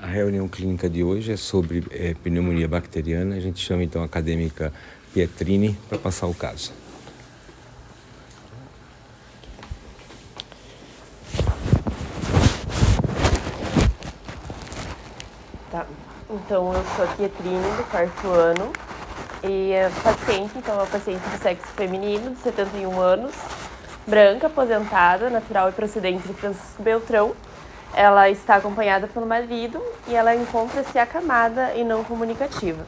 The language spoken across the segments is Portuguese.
A reunião clínica de hoje é sobre é, pneumonia bacteriana. A gente chama então a acadêmica Pietrini para passar o caso. Tá. Então eu sou a Pietrini do quarto ano e a paciente, então é uma paciente de sexo feminino de 71 anos, branca, aposentada, natural e procedente de Francisco Beltrão. Ela está acompanhada pelo marido e ela encontra-se acamada e não comunicativa.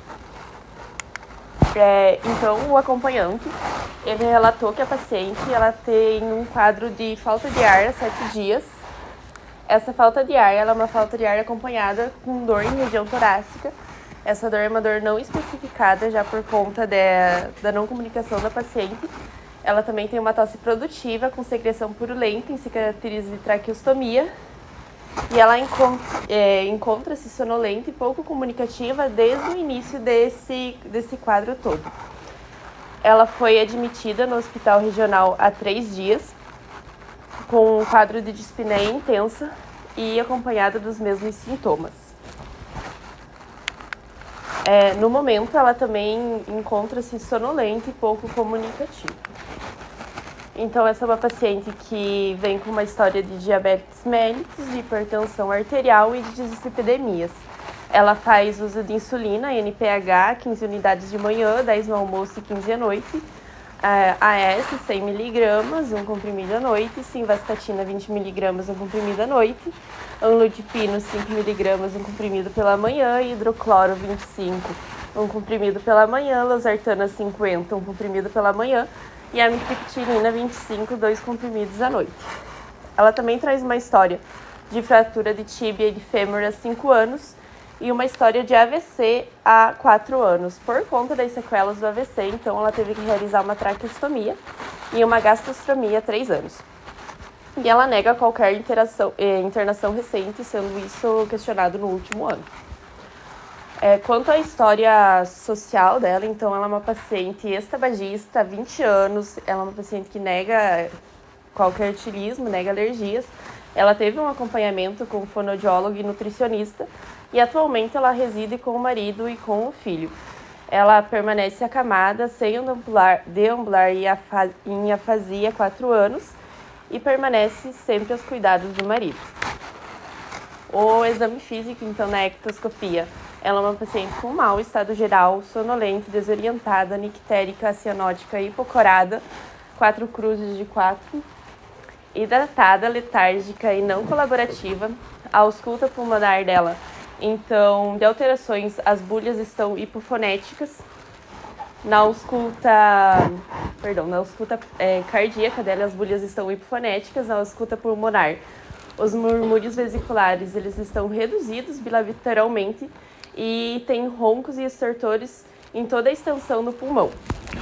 É, então, o acompanhante, ele relatou que a paciente ela tem um quadro de falta de ar há sete dias. Essa falta de ar ela é uma falta de ar acompanhada com dor em região torácica. Essa dor é uma dor não especificada já por conta de, da não comunicação da paciente. Ela também tem uma tosse produtiva com secreção purulenta em cicatriz de traqueostomia e ela é, encontra-se sonolenta e pouco comunicativa desde o início desse, desse quadro todo. Ela foi admitida no hospital regional há três dias, com um quadro de dispneia intensa e acompanhada dos mesmos sintomas. É, no momento, ela também encontra-se sonolenta e pouco comunicativa. Então, essa é uma paciente que vem com uma história de diabetes mellitus, de hipertensão arterial e de dislipidemias. Ela faz uso de insulina, NPH, 15 unidades de manhã, 10 no almoço e 15 à noite. É, AS, 100mg, um comprimido à noite. Simvastatina, 20mg, um comprimido à noite. Anlodipino, 5mg, um comprimido pela manhã. Hidrocloro, 25, um comprimido pela manhã. Losartana, 50, um comprimido pela manhã e a amitriptilina 25, dois comprimidos à noite. Ela também traz uma história de fratura de tíbia e de fêmur há 5 anos e uma história de AVC há 4 anos. Por conta das sequelas do AVC, então ela teve que realizar uma traqueostomia e uma gastrostomia há 3 anos. E ela nega qualquer eh, internação recente, sendo isso questionado no último ano. É, quanto à história social dela, então ela é uma paciente estabagista, 20 anos, ela é uma paciente que nega qualquer etilismo, nega alergias. Ela teve um acompanhamento com fonoaudiólogo e nutricionista e atualmente ela reside com o marido e com o filho. Ela permanece acamada, sem deambular, e em afasia há 4 anos e permanece sempre aos cuidados do marido. O exame físico, então, na ectoscopia, ela é uma paciente com mau estado geral, sonolenta, desorientada, nictérica, cianótica, hipocorada, quatro cruzes de quatro, hidratada, letárgica e não colaborativa. A ausculta pulmonar dela, então, de alterações, as bulhas estão hipofonéticas. Na ausculta, perdão, na ausculta é, cardíaca dela, as bulhas estão hipofonéticas. Na ausculta pulmonar, os murmúrios vesiculares, eles estão reduzidos bilateralmente e tem roncos e estertores em toda a extensão do pulmão.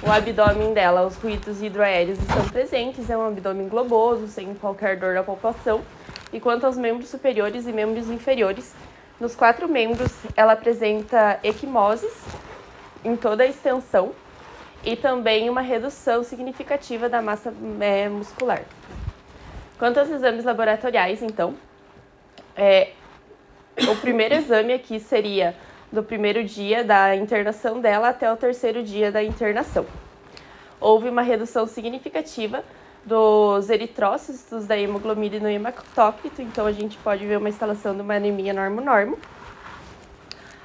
O abdômen dela, os ruídos hidroaéreos estão presentes, é um abdômen globoso, sem qualquer dor na palpação. E quanto aos membros superiores e membros inferiores, nos quatro membros ela apresenta equimoses em toda a extensão e também uma redução significativa da massa é, muscular. Quanto aos exames laboratoriais, então, é, o primeiro exame aqui seria do primeiro dia da internação dela até o terceiro dia da internação. Houve uma redução significativa dos eritrócitos da hemoglobina no hematócrito, então a gente pode ver uma instalação de uma anemia normo-normo.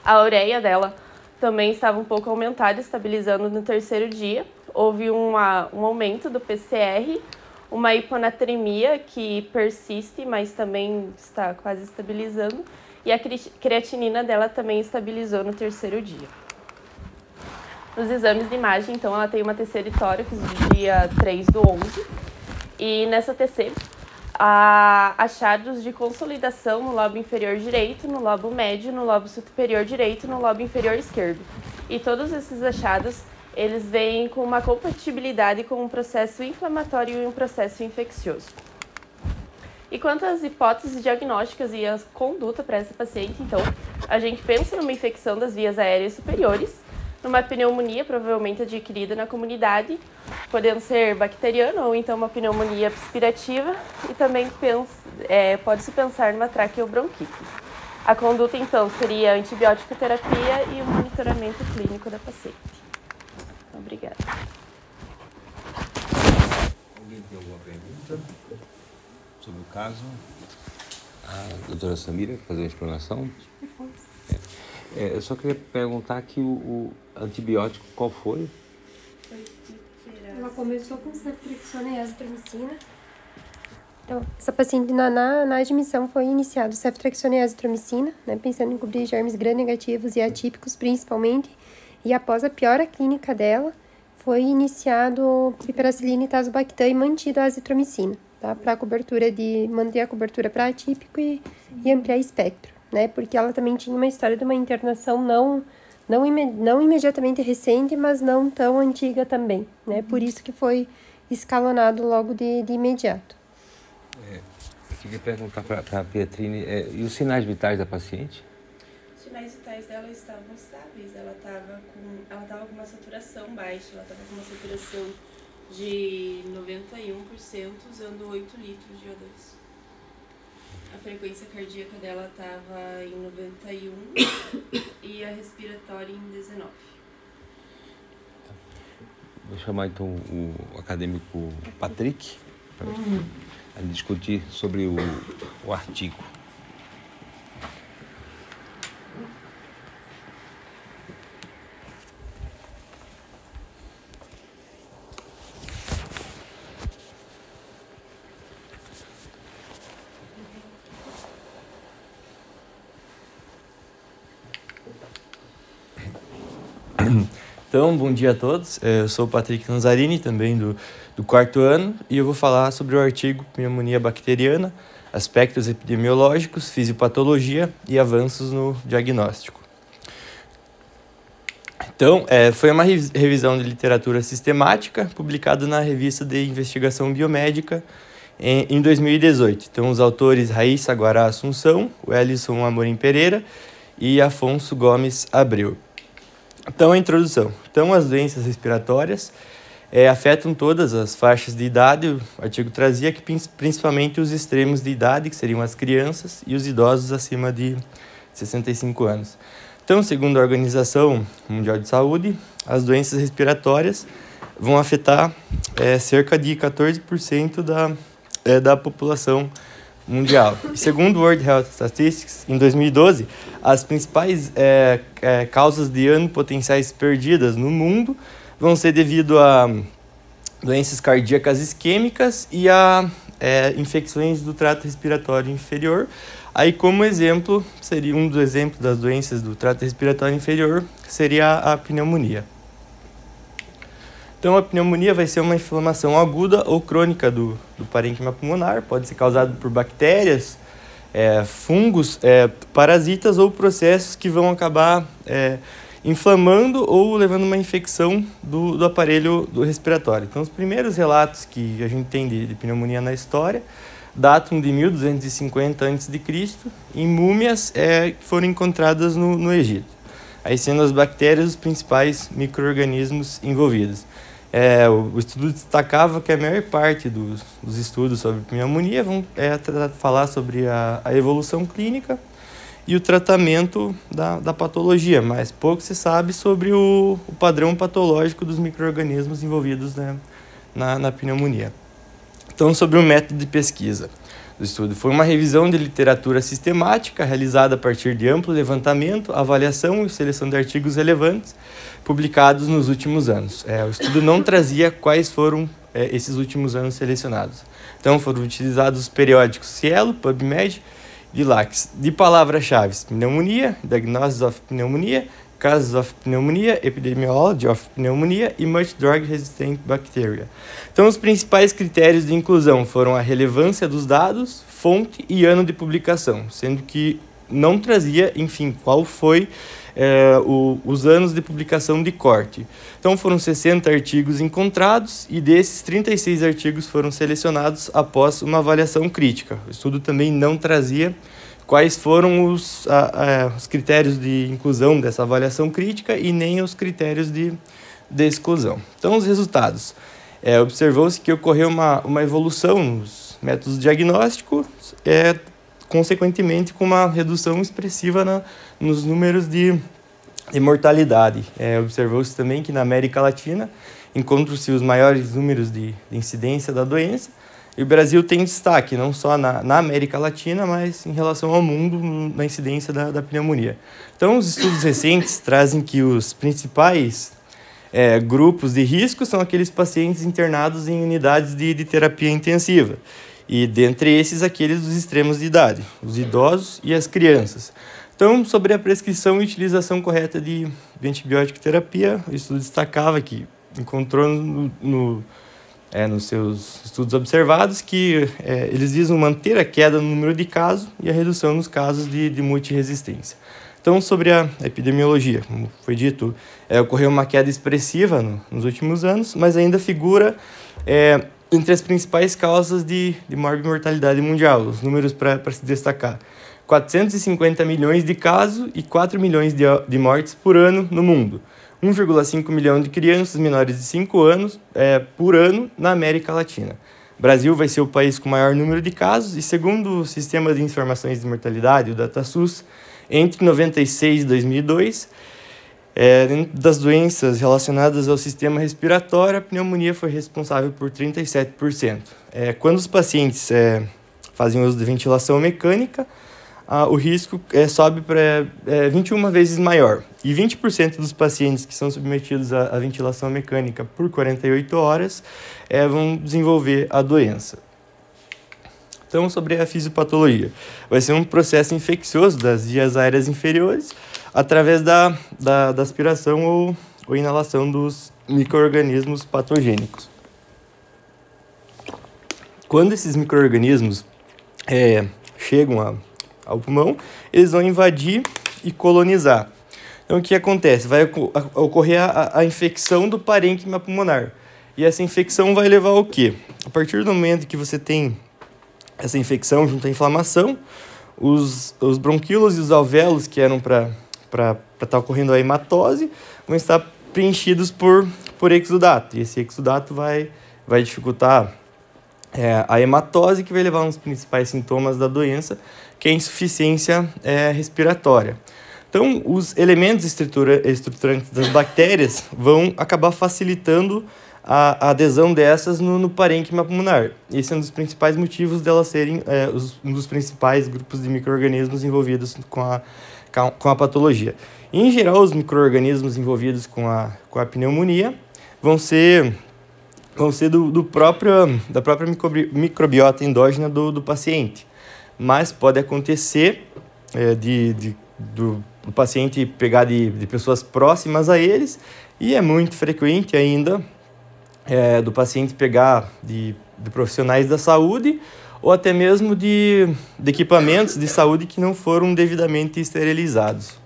A ureia dela também estava um pouco aumentada, estabilizando no terceiro dia. Houve uma, um aumento do PCR, uma hiponatremia que persiste, mas também está quase estabilizando e a creatinina dela também estabilizou no terceiro dia. Nos exames de imagem, então, ela tem uma TC de tórax do dia 3 do 11 e nessa TC há achados de consolidação no lobo inferior direito, no lobo médio, no lobo superior direito no lobo inferior esquerdo. E todos esses achados, eles vêm com uma compatibilidade com um processo inflamatório e um processo infeccioso. E quanto às hipóteses diagnósticas e a conduta para essa paciente, então, a gente pensa numa infecção das vias aéreas superiores, numa pneumonia provavelmente adquirida na comunidade, podendo ser bacteriana ou então uma pneumonia aspirativa, e também é, pode-se pensar numa traqueobronquite. A conduta, então, seria antibiótico terapia e o monitoramento clínico da paciente. Obrigada. Alguém tem alguma pergunta sobre o caso? A doutora Samira, fazer uma explanação? É, eu só queria perguntar que o, o antibiótico qual foi? Ela começou com ceftriaxona e azitromicina. Então, essa paciente na, na, na admissão foi iniciado ceftriaxona e azitromicina, né, pensando em cobrir germes gram-negativos e atípicos principalmente. E após a piora clínica dela, foi iniciado piperacilina e tazobactam e mantido a azitromicina, tá? Para cobertura de manter a cobertura para atípico e, e ampliar espectro, né? Porque ela também tinha uma história de uma internação não não, não imediatamente recente, mas não tão antiga também, né? Por isso que foi escalonado logo de, de imediato. É, eu queria perguntar para a Pietrine, é, e os sinais vitais da paciente? Os sinais vitais dela estavam estáveis, ela estava com, ela tava com uma saturação baixa, ela estava com uma saturação de 91% usando 8 litros de O2 a frequência cardíaca dela estava em 91 e a respiratória em 19. Vou chamar então o acadêmico Patrick para uhum. discutir sobre o, o artigo. Então, bom dia a todos. É, eu sou o Patrick Lanzarini, também do, do quarto ano, e eu vou falar sobre o artigo Pneumonia Bacteriana, aspectos epidemiológicos, fisiopatologia e avanços no diagnóstico. Então, é, foi uma revisão de literatura sistemática publicada na revista de investigação biomédica em, em 2018. Então, os autores Raíssa Guará Assunção, o Ellison Amorim Pereira e Afonso Gomes Abreu. Então, a introdução. Então, as doenças respiratórias é, afetam todas as faixas de idade. O artigo trazia que principalmente os extremos de idade, que seriam as crianças e os idosos acima de 65 anos. Então, segundo a Organização Mundial de Saúde, as doenças respiratórias vão afetar é, cerca de 14% da, é, da população mundial. Segundo o World Health Statistics, em 2012, as principais é, é, causas de ano potenciais perdidas no mundo vão ser devido a doenças cardíacas isquêmicas e a é, infecções do trato respiratório inferior. Aí, como exemplo, seria um dos exemplos das doenças do trato respiratório inferior seria a pneumonia. Então, a pneumonia vai ser uma inflamação aguda ou crônica do, do parênquima pulmonar, pode ser causada por bactérias, é, fungos, é, parasitas ou processos que vão acabar é, inflamando ou levando uma infecção do, do aparelho do respiratório. Então, os primeiros relatos que a gente tem de, de pneumonia na história datam de 1250 a.C. em múmias é, que foram encontradas no, no Egito. Aí sendo as bactérias os principais micro-organismos envolvidos. É, o, estudo destacava que a maior parte dos, dos estudos sobre pneumonia vão é, falar sobre a, a, evolução clínica e o tratamento da, da patologia, mas pouco se sabe sobre o, o padrão patológico dos micro-organismos envolvidos né, na, na pneumonia. Então, sobre o método de pesquisa do estudo. Foi uma revisão de literatura sistemática realizada a partir de amplo levantamento, avaliação e seleção de artigos relevantes publicados nos últimos anos. É, o estudo não trazia quais foram é, esses últimos anos selecionados. Então foram utilizados os periódicos Cielo, PubMed e LAX. De palavras-chave: pneumonia, diagnosis of pneumonia, cases of pneumonia, epidemiology of pneumonia e much drug resistant bacteria. Então, os principais critérios de inclusão foram a relevância dos dados, fonte e ano de publicação, sendo que não trazia, enfim, qual foi é, o, os anos de publicação de corte. Então, foram 60 artigos encontrados e desses, 36 artigos foram selecionados após uma avaliação crítica. O estudo também não trazia quais foram os, a, a, os critérios de inclusão dessa avaliação crítica e nem os critérios de, de exclusão. Então, os resultados. É, Observou-se que ocorreu uma, uma evolução nos métodos diagnósticos, é, consequentemente, com uma redução expressiva na, nos números de, de mortalidade. É, Observou-se também que na América Latina encontram-se os maiores números de, de incidência da doença, e o Brasil tem destaque, não só na, na América Latina, mas em relação ao mundo, na incidência da, da pneumonia. Então, os estudos recentes trazem que os principais é, grupos de risco são aqueles pacientes internados em unidades de, de terapia intensiva. E dentre esses, aqueles dos extremos de idade, os idosos e as crianças. Então, sobre a prescrição e utilização correta de, de antibiótico terapia, o estudo destacava que encontrou no, no é, nos seus estudos observados que é, eles visam manter a queda no número de casos e a redução nos casos de, de multiresistência. Então, sobre a epidemiologia, como foi dito, é, ocorreu uma queda expressiva no, nos últimos anos, mas ainda figura é, entre as principais causas de, de mortalidade mundial, os números para se destacar. 450 milhões de casos e 4 milhões de, de mortes por ano no mundo. 1,5 milhão de crianças menores de 5 anos é, por ano na América Latina. Brasil vai ser o país com maior número de casos e, segundo o Sistema de Informações de Mortalidade, o DataSUS, entre 96 e 2002, é, das doenças relacionadas ao sistema respiratório, a pneumonia foi responsável por 37%. É, quando os pacientes é, fazem uso de ventilação mecânica, ah, o risco é, sobe para é, 21 vezes maior. E 20% dos pacientes que são submetidos à, à, ventilação mecânica por 48 horas é, vão desenvolver a doença. Então, sobre a fisiopatologia. Vai ser um processo infeccioso das vias aéreas inferiores através da, da, da aspiração ou, ou inalação dos micro-organismos patogênicos. Quando esses micro-organismos é, chegam a ao pulmão, eles vão invadir e colonizar. Então, o que acontece? Vai ocorrer a, a infecção do parênquima pulmonar. E essa infecção vai levar ao quê? A partir do momento que você tem essa infecção junto à inflamação, os, os bronquíolos e os alvéolos que eram para estar tá ocorrendo a hematose vão estar preenchidos por, por exudato. E esse exudato vai, vai dificultar é, a hematose, que vai levar a um dos principais sintomas da doença, que é insuficiência é, respiratória. Então, os elementos estrutura, estruturantes das bactérias vão acabar facilitando a, a adesão dessas no, no, parênquima pulmonar. Esse é um dos principais motivos delas serem é, os, um dos principais grupos de micro-organismos envolvidos com a, com a patologia. Em geral, os micro-organismos envolvidos com a, com a pneumonia vão ser, vão ser do, do próprio, da própria microbiota endógena do, do paciente mas pode acontecer é, de, de do, do, paciente pegar de, de pessoas próximas a eles e é muito frequente ainda é, do paciente pegar de, de profissionais da saúde ou até mesmo de, de equipamentos de saúde que não foram devidamente esterilizados.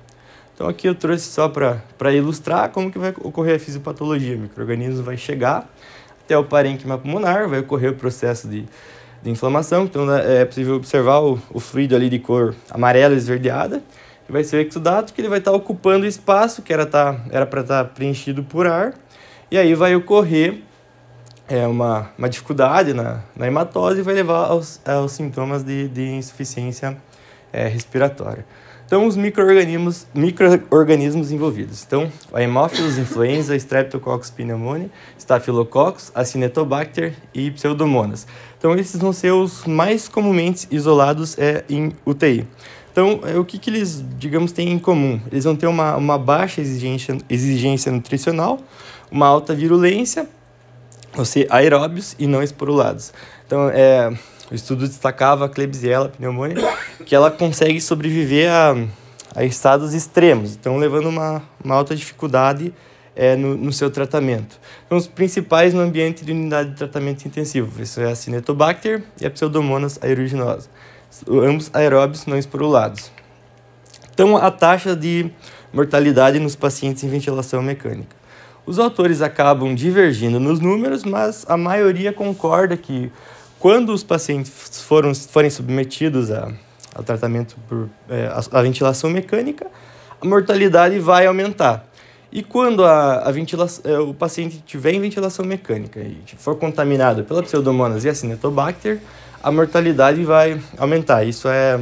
Então aqui eu trouxe só para ilustrar como que vai ocorrer a fisiopatologia. O microorganismo vai chegar até o parênquima pulmonar, vai ocorrer o processo de de inflamação, então né, é possível observar o, o fluido ali de cor amarela esverdeada, e vai ser o exudato que ele vai estar tá ocupando o espaço que era tá, era para estar tá preenchido por ar, e aí vai ocorrer é, uma, uma dificuldade na, na hematose e vai levar aos, aos sintomas de, de insuficiência é, respiratória. Então, os micro-organismos micro envolvidos. Então, a Haemophilus influenza, Streptococcus pneumoniae, Staphylococcus, Acinetobacter e Pseudomonas. Então, esses vão ser os mais comumente isolados é, em UTI. Então, é, o que, que eles, digamos, têm em comum? Eles vão ter uma, uma baixa exigência, exigência nutricional, uma alta virulência, vão ser aeróbios e não esporulados. Então, é, o estudo destacava a Klebsiella pneumoniae, que ela consegue sobreviver a, a estados extremos, então levando uma, uma alta dificuldade é, no, no seu tratamento. Então, os principais no ambiente de unidade de tratamento intensivo, isso é a Cinetobacter e a Pseudomonas aeruginosa, ambos aeróbios não esporulados. Então, a taxa de mortalidade nos pacientes em ventilação mecânica. Os autores acabam divergindo nos números, mas a maioria concorda que quando os pacientes foram, forem submetidos a, a tratamento por é, a, a, ventilação mecânica, a mortalidade vai aumentar. E quando a, a ventilação, é, o paciente tiver em ventilação mecânica e for contaminado pela Pseudomonas e a Cinetobacter, a mortalidade vai aumentar. Isso é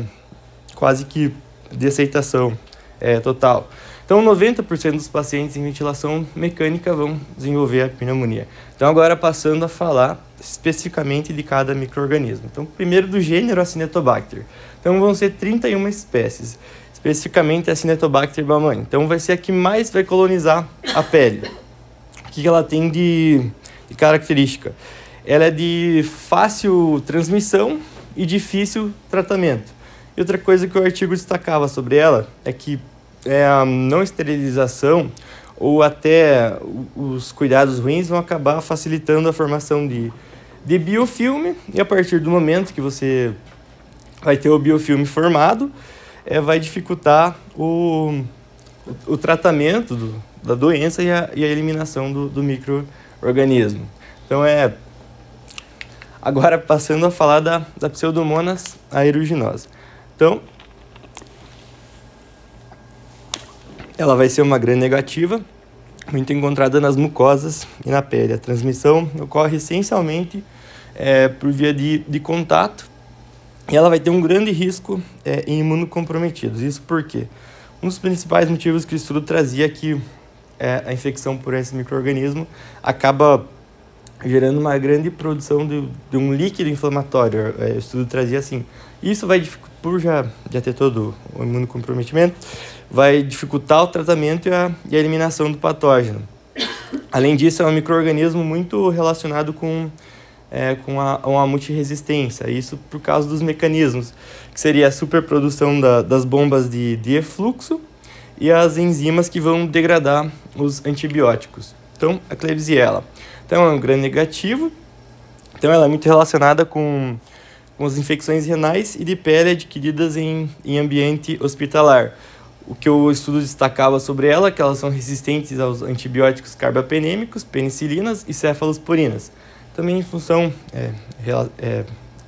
quase que de aceitação é, total. Então, 90% dos pacientes em ventilação mecânica vão desenvolver a pneumonia. Então, agora passando a falar especificamente de cada microorganismo. Então, primeiro do gênero Acinetobacter. Então, vão ser 31 espécies, especificamente Acinetobacter baumannii. Então, vai ser a que mais vai colonizar a pele. O que ela tem de, de característica? Ela é de fácil transmissão e difícil tratamento. E outra coisa que o artigo destacava sobre ela é que é, a não esterilização ou até os cuidados ruins vão acabar facilitando a formação de, de biofilme e a partir do momento que você vai ter o biofilme formado, é, vai dificultar o, o, o tratamento do, da doença e a, e a eliminação do, do microorganismo. Então é agora passando a falar da, da pseudomonas aeruginosa. Então, ela vai ser uma gram negativa, muito encontrada nas mucosas e na pele. A transmissão ocorre essencialmente é, por via de, de contato e ela vai ter um grande risco é, em imunocomprometidos. Isso porque um dos principais motivos que o estudo trazia é que é, a infecção por esse microorganismo acaba gerando uma grande produção de, de um líquido inflamatório. É, o estudo trazia assim. Isso vai, por já, já ter todo o imunocomprometimento, vai dificultar o tratamento e a, e a eliminação do patógeno. Além disso, é um microorganismo muito relacionado com, é, com a, uma multiresistência, isso por causa dos mecanismos, que seria a superprodução da, das bombas de, de efluxo e as enzimas que vão degradar os antibióticos. Então, a Klebsiella. Então, é um gram negativo, então ela é muito relacionada com, com as infecções renais e de pele adquiridas em, em ambiente hospitalar o que o estudo destacava sobre ela, que elas são resistentes aos antibióticos carbapenêmicos, penicilinas e cefalosporinas. Também em função, é, é,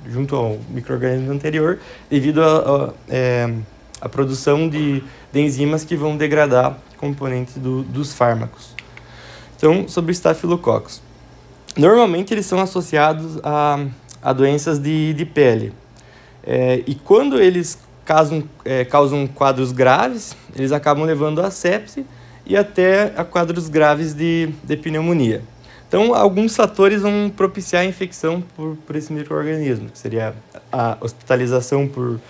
junto ao microorganismo anterior, devido à é, produção de, de, enzimas que vão degradar componentes do, dos fármacos. Então, sobre estafilococos. Normalmente eles são associados a, a doenças de, de pele. É, e quando eles causam, é, causam quadros graves, eles acabam levando a sepse e até a quadros graves de, de pneumonia. Então, alguns fatores vão propiciar a infecção por, por esse microorganismo, que seria a hospitalização por,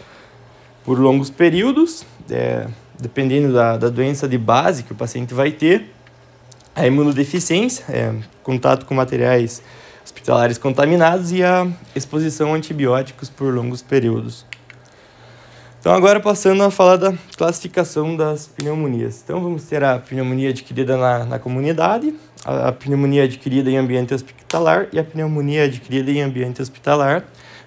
por longos períodos, é, dependendo da, da doença de base que o paciente vai ter, a imunodeficiência, é, contato com materiais hospitalares contaminados e a exposição a antibióticos por longos períodos. Então, agora passando a falar da classificação das pneumonias. Então, vamos ter a pneumonia adquirida na, na comunidade, a, a pneumonia adquirida em ambiente hospitalar e a pneumonia adquirida em ambiente hospitalar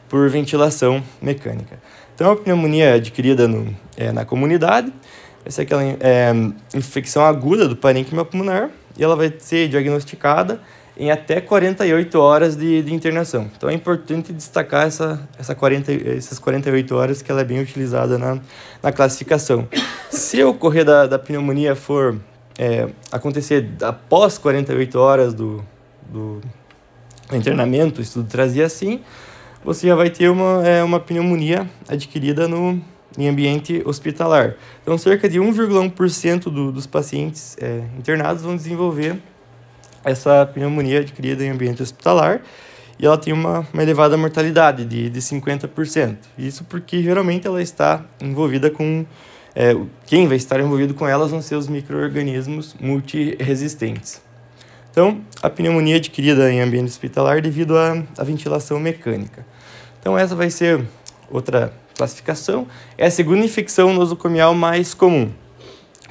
por ventilação mecânica. Então, a pneumonia adquirida no, é, na comunidade, essa é aquela é, infecção aguda do parênquima pulmonar e ela vai ser diagnosticada em até 48 horas de, de internação. Então é importante destacar essa, essa 40, essas 48 horas que ela é bem utilizada na, na classificação. Se ocorrer da, da pneumonia for é, acontecer após 48 horas do, do internamento, o estudo trazia assim, você já vai ter uma, é, uma pneumonia adquirida no, em ambiente hospitalar. Então, cerca de 1,1% do, dos pacientes é, internados vão desenvolver essa pneumonia adquirida em ambiente hospitalar e ela tem uma, uma elevada mortalidade de, de 50%. Isso porque geralmente ela está envolvida com. É, quem vai estar envolvido com elas vão ser os micro-organismos multiresistentes. Então, a pneumonia adquirida em ambiente hospitalar devido à, à ventilação mecânica. Então, essa vai ser outra classificação. É a segunda infecção nosocomial mais comum.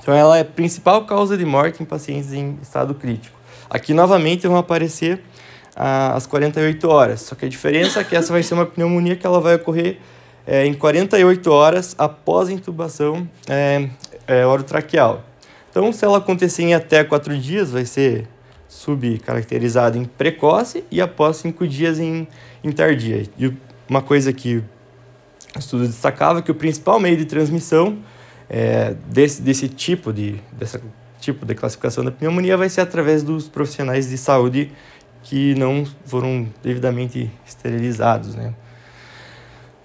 Então, ela é a principal causa de morte em pacientes em estado crítico. Aqui novamente vão aparecer ah, as 48 horas, só que a diferença é que essa vai ser uma pneumonia que ela vai ocorrer é, em 48 horas após a intubação é, é, orotraqueal. Então, se ela acontecer em até 4 dias, vai ser subcaracterizado em precoce e após 5 dias em, em tardia. E uma coisa que o estudo destacava é que o principal meio de transmissão é, desse, desse tipo de dessa tipo de classificação da pneumonia vai ser através dos profissionais de saúde que não foram devidamente esterilizados, né?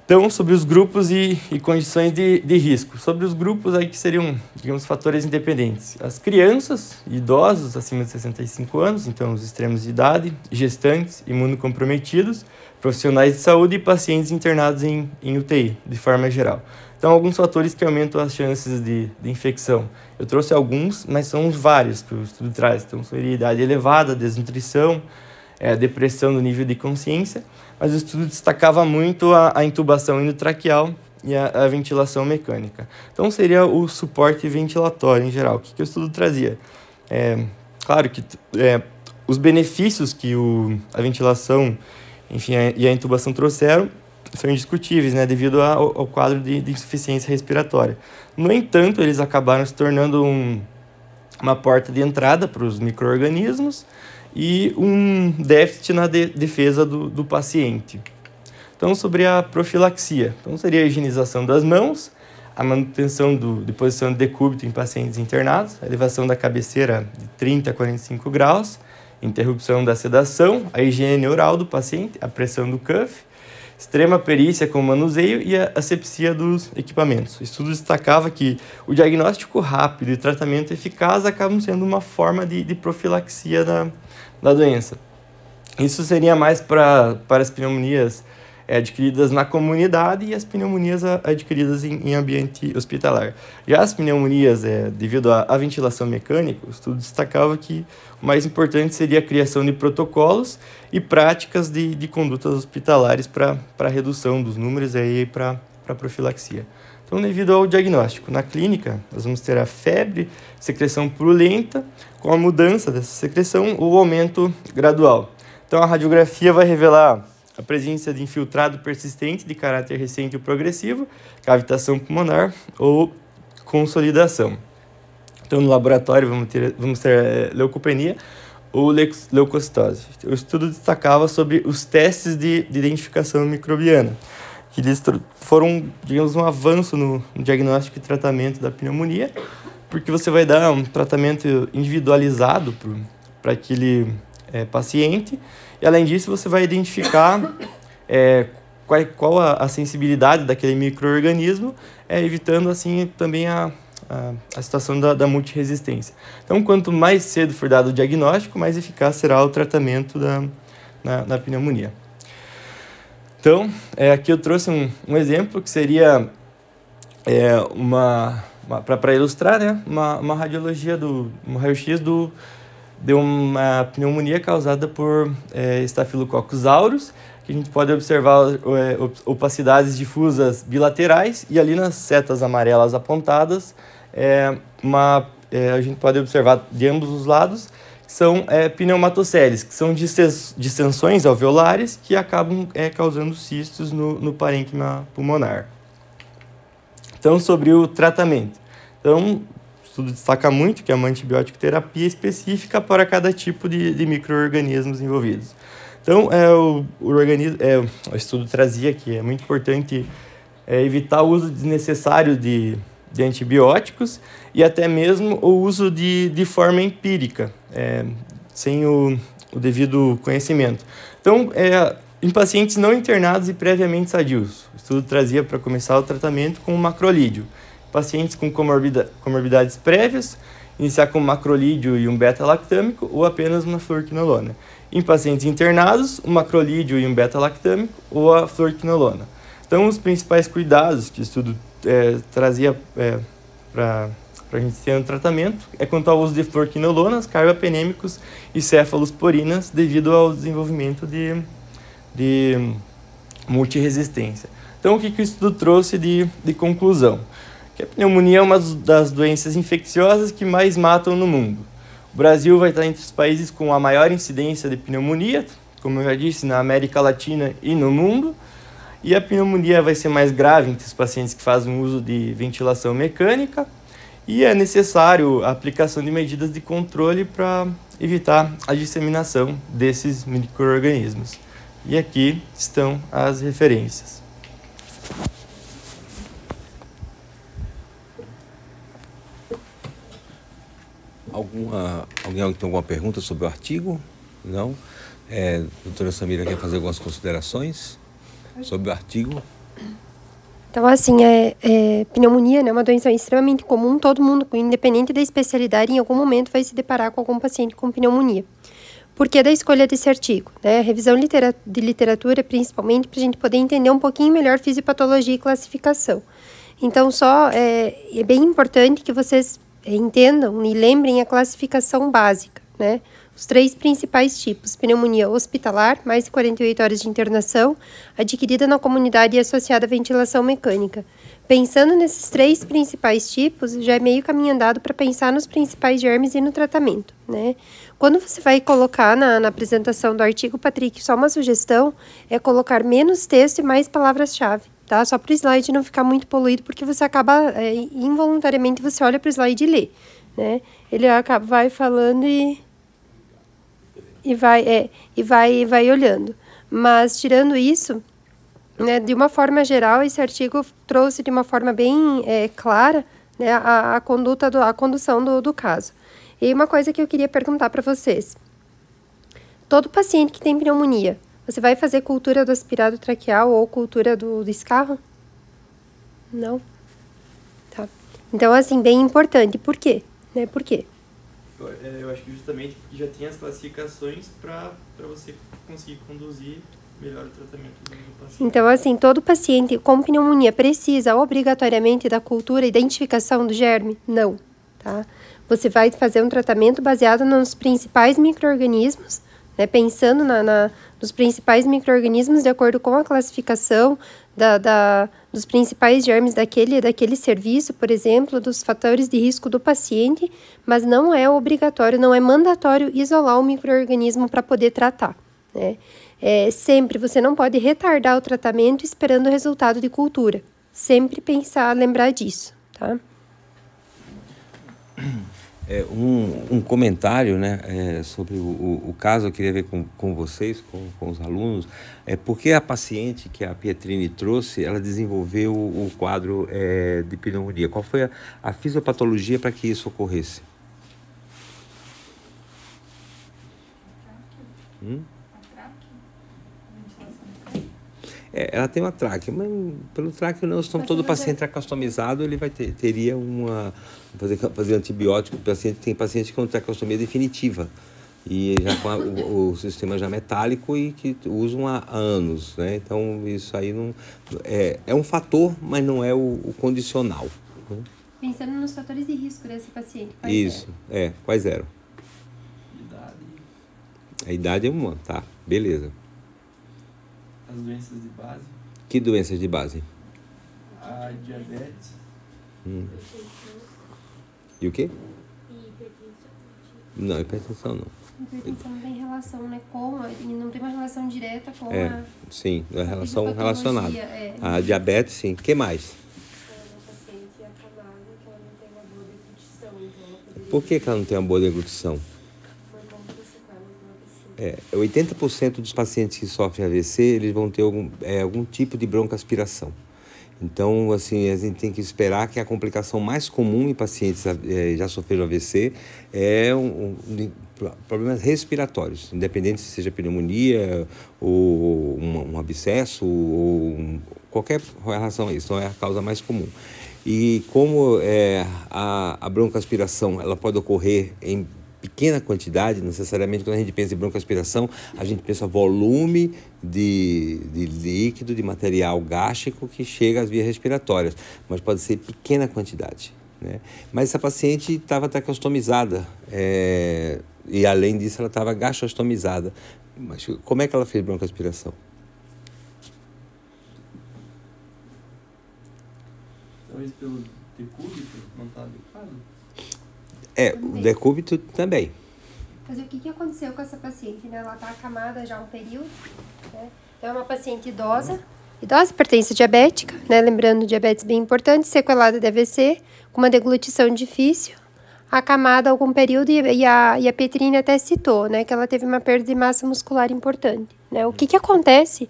Então, sobre os grupos e, e condições de, de, risco. Sobre os grupos aí que seriam, digamos, fatores independentes. As crianças, idosos acima de 65 anos, então os extremos de idade, gestantes, imunocomprometidos, profissionais de saúde e pacientes internados em, em UTI, de forma geral. Então, alguns fatores que aumentam as chances de, de infecção. Eu trouxe alguns, mas são vários que o estudo traz. Então, seria idade elevada, desnutrição, é, depressão do nível de consciência mas o estudo destacava muito a, a intubação endotraqueal e a, a, ventilação mecânica. Então, seria o suporte ventilatório em geral. O que, que o estudo trazia? É, claro que é, os benefícios que o, a ventilação enfim, e a intubação trouxeram são indiscutíveis, né, devido ao, ao quadro de, de, insuficiência respiratória. No entanto, eles acabaram se tornando um, uma porta de entrada para os micro-organismos e um déficit na de defesa do, do paciente. Então, sobre a profilaxia. Então, seria a higienização das mãos, a manutenção do, de posição de decúbito em pacientes internados, a elevação da cabeceira de 30 a 45 graus, interrupção da sedação, a higiene oral do paciente, a pressão do cuff, extrema perícia com o manuseio e a asepsia dos equipamentos. O estudo destacava que o diagnóstico rápido e tratamento eficaz acabam sendo uma forma de, de profilaxia da, da doença. Isso seria mais para as pneumonias adquiridas na comunidade e as pneumonias adquiridas em, em ambiente hospitalar. Já as pneumonias, é, devido à, à, ventilação mecânica, o estudo destacava que o mais importante seria a criação de protocolos e práticas de, de condutas hospitalares para redução dos números e para profilaxia. Então, devido ao diagnóstico, na clínica, nós vamos ter a febre, secreção purulenta, com a mudança dessa secreção ou aumento gradual. Então, a radiografia vai revelar a presença de infiltrado persistente de caráter recente ou progressivo, cavitação pulmonar ou consolidação. Então, no laboratório, vamos ter, vamos ter eh, leucopenia ou leucocitose. O estudo destacava sobre os testes de, de identificação microbiana que eles foram, digamos, um avanço no, diagnóstico e tratamento da pneumonia, porque você vai dar um tratamento individualizado para aquele é, paciente, e além disso você vai identificar é, qual, qual a, a, sensibilidade daquele microorganismo, é, evitando assim também a, a, a situação da, da multiresistência. Então, quanto mais cedo for dado o diagnóstico, mais eficaz será o tratamento da, na, pneumonia. Então, é, aqui eu trouxe um, um exemplo que seria é, uma, uma para ilustrar, né, uma, uma radiologia do um raio-x do de uma pneumonia causada por é, Staphylococcus aureus, que a gente pode observar é, opacidades difusas bilaterais e ali nas setas amarelas apontadas, é, uma, é, a gente pode observar de ambos os lados são é, que são distensões alveolares que acabam é, causando cistos no, no parênquima pulmonar. Então, sobre o tratamento. Então, estudo destaca muito que é uma antibiótico terapia específica para cada tipo de, de micro-organismos envolvidos. Então, é, o, o, organismo, é, o estudo trazia que é muito importante é, evitar o uso desnecessário de de antibióticos e até mesmo o uso de, de forma empírica, é, sem o, o devido conhecimento. Então, é, em pacientes não internados e previamente sadios, o estudo trazia para começar o tratamento com o macrolídeo. Pacientes com comorbida, comorbidades prévias, iniciar com macrolídeo e um beta-lactâmico ou apenas uma fluorquinolona. Em pacientes internados, um macrolídeo e um beta-lactâmico ou a fluorquinolona. Então, os principais cuidados que o estudo é, trazia é, para a gente ter no tratamento é quanto ao uso de fluorquinolonas, carbapenêmicos e cefalosporinas devido ao desenvolvimento de, de multiresistência. Então, o que, que o estudo trouxe de, de conclusão? Que a pneumonia é uma das doenças infecciosas que mais matam no mundo. O Brasil vai estar entre os países com a maior incidência de pneumonia, como eu já disse, na América Latina e no mundo. E a pneumonia vai ser mais grave entre os pacientes que fazem uso de ventilação mecânica e é necessário a aplicação de medidas de controle para evitar a disseminação desses microorganismos. E aqui estão as referências. Alguma, alguém tem alguma pergunta sobre o artigo? Não? É, doutora Samira quer fazer algumas considerações sobre o artigo? Então, assim, é, é, pneumonia é né, uma doença extremamente comum, todo mundo, independente da especialidade, em algum momento vai se deparar com algum paciente com pneumonia. Por que da escolha desse artigo? Né? Revisão de literatura, principalmente, para a gente poder entender um pouquinho melhor fisiopatologia e classificação. Então, só é, é bem importante que vocês entendam e lembrem a classificação básica, né? Os três principais tipos: pneumonia hospitalar, mais de 48 horas de internação, adquirida na comunidade e associada à ventilação mecânica. Pensando nesses três principais tipos, já é meio caminho andado para pensar nos principais germes e no tratamento, né? Quando você vai colocar na, na apresentação do artigo, Patrick, só uma sugestão é colocar menos texto e mais palavras-chave tá? Só para o slide não ficar muito poluído, porque você acaba, é, involuntariamente, você olha para o slide e lê, né? Ele acaba, vai falando e, e, vai, é, e vai, vai olhando. Mas, tirando isso, né, de uma forma geral, esse artigo trouxe de uma forma bem é, clara né, a, a, conduta do, a condução do, do caso. E uma coisa que eu queria perguntar para vocês. Todo paciente que tem pneumonia, você vai fazer cultura do aspirado traqueal ou cultura do, do escarro? Não? Tá. Então, assim, bem importante. Por quê? Né? Por quê? Eu, é, eu acho que justamente porque já tem as classificações para você conseguir conduzir melhor o tratamento do paciente. Então, assim, todo paciente com pneumonia precisa obrigatoriamente da cultura identificação do germe? Não, tá? Você vai fazer um tratamento baseado nos principais micro-organismos né, pensando na, na, nos principais micro-organismos de acordo com a classificação da, da, dos principais germes daquele, daquele serviço, por exemplo, dos fatores de risco do paciente, mas não é obrigatório, não é mandatório isolar o microorganismo para poder tratar. Né? É, sempre você não pode retardar o tratamento esperando o resultado de cultura. Sempre pensar, lembrar disso, tá? É, um, um comentário né, é, sobre o, o, caso, eu queria ver com, com vocês, com, com os alunos, é porque a paciente que a Pietrini trouxe, ela desenvolveu o, o quadro é, de pneumonia. Qual foi a, a fisiopatologia para que isso ocorresse? Hum? É, ela tem uma tráquea, mas pelo tráqueo não, se todo paciente é customizado, ele vai ter, teria uma fazer fazer antibiótico, o paciente tem paciente com traqueostomia definitiva e já com a, o, o, sistema já metálico e que usam há anos, né? Então isso aí não é, é um fator, mas não é o, o condicional. Né? Pensando nos fatores de risco desse paciente. Isso, eram? é, quais eram? Idade. A idade é uma, tá? Beleza. As doenças de base. Que doenças de base? A diabetes. Hum. E o quê? Não, hipertensão não. Hipertensão não tem relação, né? Com não tem uma relação direta com é, a. Sim, é relação relacionada. É. A diabetes, sim. O que mais? Por que, que ela não tem uma boa deglutição? É, 80% dos pacientes que sofrem AVC, eles vão ter algum, é, algum tipo de broncoaspiração. Então, assim, a gente tem que esperar que a complicação mais comum em pacientes é, já sofreram AVC é um, um, problemas respiratórios, independente se seja pneumonia ou um, um abscesso ou qualquer relação a isso, então é a causa mais comum. E como é, a, a broncoaspiração ela pode ocorrer em pequena quantidade, necessariamente quando a gente pensa em broncoaspiração, a gente pensa volume de, de líquido, de material gástrico que chega às vias respiratórias, mas pode ser pequena quantidade. Né? Mas essa paciente estava traqueostomizada é, e além disso ela estava gastrostomizada. Mas como é que ela fez broncoaspiração? Talvez pelo decúbito não está adequado? É, também. o decúbito também. Mas o que, que aconteceu com essa paciente? Né? Ela está acamada já há um período. Né? Então, é uma paciente idosa. Idosa, pertence diabética, né? Lembrando, diabetes bem importante, sequelada de AVC, com uma deglutição difícil, acamada algum período, e, e, a, e a Petrine até citou, né? Que ela teve uma perda de massa muscular importante, né? O que que acontece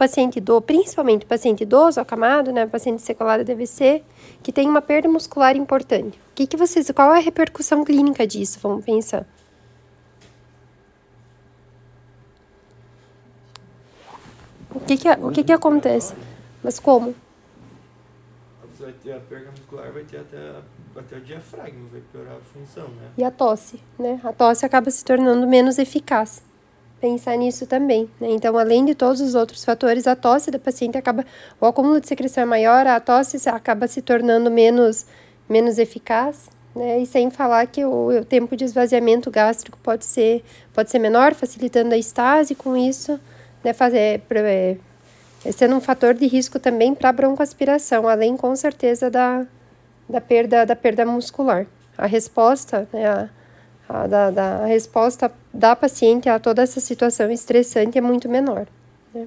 paciente idoso, principalmente paciente idoso, acamado, né, paciente sequelado de AVC, que tem uma perda muscular importante. O que que vocês, qual é a repercussão clínica disso? Vamos pensar. O que que, o que que acontece? Mas como? Vai ter a perda muscular, vai ter até, até o diafragma, vai piorar a função, né? E a tosse, né? A tosse acaba se tornando menos eficaz. Pensar nisso também, né? Então, além de todos os outros fatores, a tosse da paciente acaba, o acúmulo de secreção é maior, a tosse acaba se tornando menos, menos eficaz, né? E sem falar que o, o tempo de esvaziamento gástrico pode ser, pode ser menor, facilitando a estase com isso, né? Fazer, é, é, sendo um fator de risco também para a broncoaspiração, além com certeza da, da, perda, da perda muscular. A resposta, né? A, a, da, da resposta da paciente a toda essa situação estressante é muito menor. Né?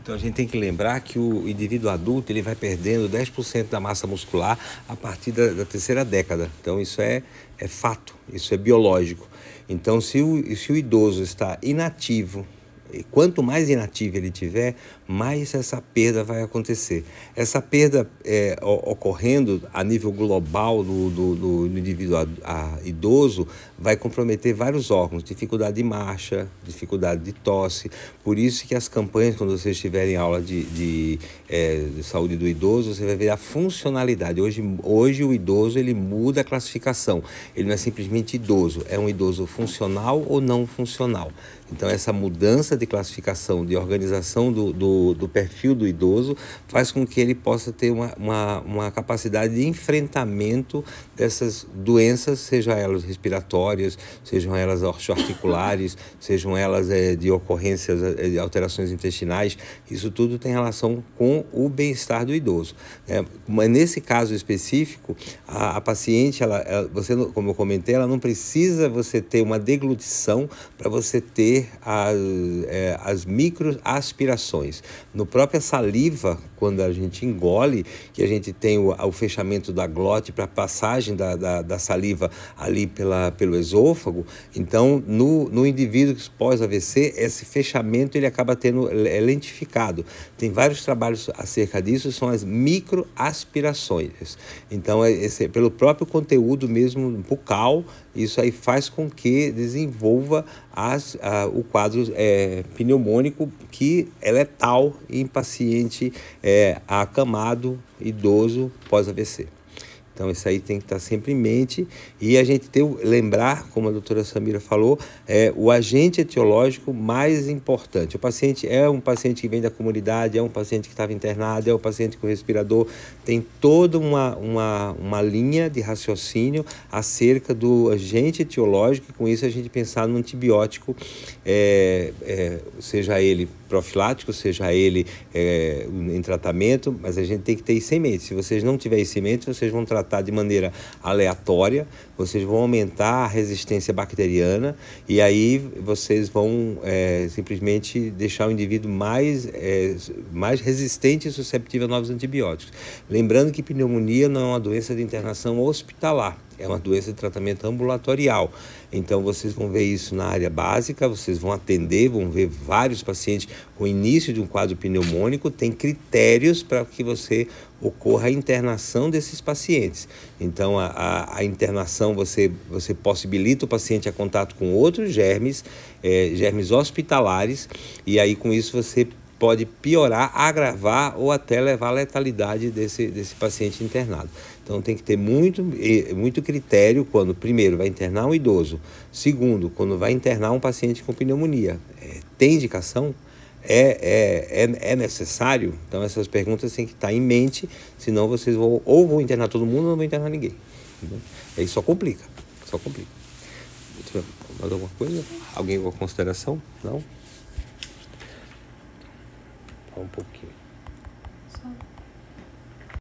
Então a gente tem que lembrar que o indivíduo adulto ele vai perdendo 10% da massa muscular a partir da, da, terceira década. Então isso é, é fato, isso é biológico. Então se o, se o idoso está inativo, e quanto mais inativo ele tiver, mais essa perda vai acontecer. Essa perda é, ocorrendo a nível global do, do, do indivíduo a, a idoso vai comprometer vários órgãos, dificuldade de marcha, dificuldade de tosse. Por isso que as campanhas, quando vocês estiverem aula de, de, é, de, saúde do idoso, você vai ver a funcionalidade. Hoje, hoje o idoso ele muda a classificação. Ele não é simplesmente idoso, é um idoso funcional ou não funcional. Então, essa mudança de classificação, de organização do, do, do, perfil do idoso, faz com que ele possa ter uma, uma, uma capacidade de enfrentamento dessas doenças, sejam elas respiratórias, sejam elas articulares, sejam elas é, de ocorrências é, de alterações intestinais. Isso tudo tem relação com o bem-estar do idoso. É, mas nesse caso específico, a, a paciente, ela, ela, você, como eu comentei, ela não precisa você ter uma deglutição para você ter as, é, as microaspirações. No própria saliva, quando a gente engole, que a gente tem o, o fechamento da glote para passagem da, da, da, saliva ali pela, pelo esôfago, então no, no indivíduo pós-AVC, esse fechamento ele acaba tendo é lentificado. Tem vários trabalhos acerca disso, são as microaspirações. Então, é, esse, pelo próprio conteúdo mesmo bucal, isso aí faz com que desenvolva as, a, o quadro é, pneumônico que é letal em paciente é, acamado, idoso, pós-AVC. Então, isso aí tem que estar sempre em mente e a gente tem lembrar, como a doutora Samira falou, é o agente etiológico mais importante. O paciente é um paciente que vem da comunidade, é um paciente que estava internado, é um paciente com respirador, tem toda uma, uma, uma linha de raciocínio acerca do agente etiológico e com isso a gente pensar no antibiótico, é, é, seja ele profilático, seja ele é, em tratamento, mas a gente tem que ter isso em mente. Se vocês não tiverem isso em mente, vocês vão tratar de maneira aleatória, vocês vão aumentar a resistência bacteriana e aí vocês vão é, simplesmente deixar o indivíduo mais, é, mais resistente e susceptível a novos antibióticos. Lembrando que pneumonia não é uma doença de internação hospitalar é uma doença de tratamento ambulatorial. Então vocês vão ver isso na área básica, vocês vão atender, vão ver vários pacientes com início de um quadro pneumônico, tem critérios para que você ocorra a internação desses pacientes. Então a, a, a, internação você, você possibilita o paciente a contato com outros germes, é, germes hospitalares, e aí com isso você pode piorar, agravar ou até levar à letalidade desse, desse paciente internado. Então tem que ter muito, muito critério quando, primeiro, vai internar um idoso, segundo, quando vai internar um paciente com pneumonia. É, tem indicação? É, é, é, é, necessário? Então essas perguntas têm que estar em mente, senão vocês vão, ou vão internar todo mundo ou não vão internar ninguém. Aí só complica, só complica. Mais alguma coisa? Alguém com consideração? Não? Só um pouquinho.